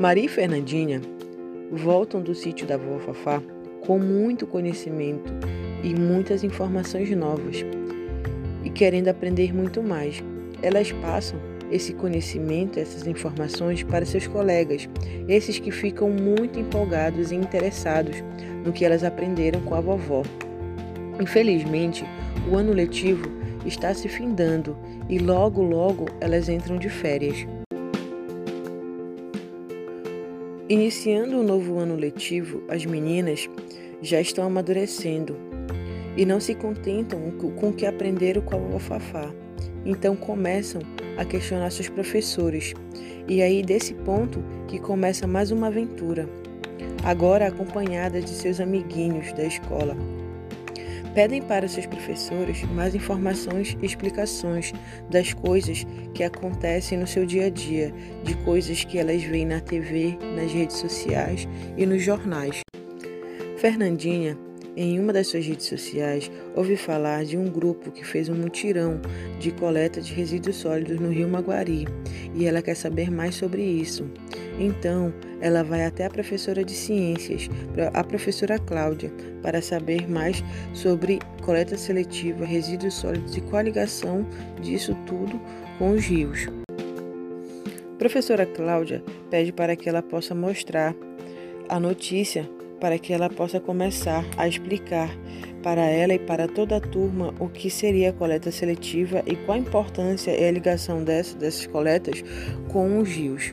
Maria e Fernandinha voltam do sítio da vovó Fafá com muito conhecimento e muitas informações novas e querendo aprender muito mais. Elas passam esse conhecimento, essas informações para seus colegas, esses que ficam muito empolgados e interessados no que elas aprenderam com a vovó. Infelizmente, o ano letivo está se findando e logo logo elas entram de férias. Iniciando o novo ano letivo, as meninas já estão amadurecendo e não se contentam com o que aprenderam com a Fafá. Então começam a questionar seus professores. E aí desse ponto que começa mais uma aventura. Agora acompanhada de seus amiguinhos da escola. Pedem para seus professores mais informações e explicações das coisas que acontecem no seu dia a dia, de coisas que elas veem na TV, nas redes sociais e nos jornais. Fernandinha em uma das suas redes sociais, ouvi falar de um grupo que fez um mutirão de coleta de resíduos sólidos no rio Maguari e ela quer saber mais sobre isso. Então, ela vai até a professora de ciências, a professora Cláudia, para saber mais sobre coleta seletiva, resíduos sólidos e qual a ligação disso tudo com os rios. professora Cláudia pede para que ela possa mostrar a notícia para que ela possa começar a explicar para ela e para toda a turma o que seria a coleta seletiva e qual a importância e a ligação dessas coletas com os rios.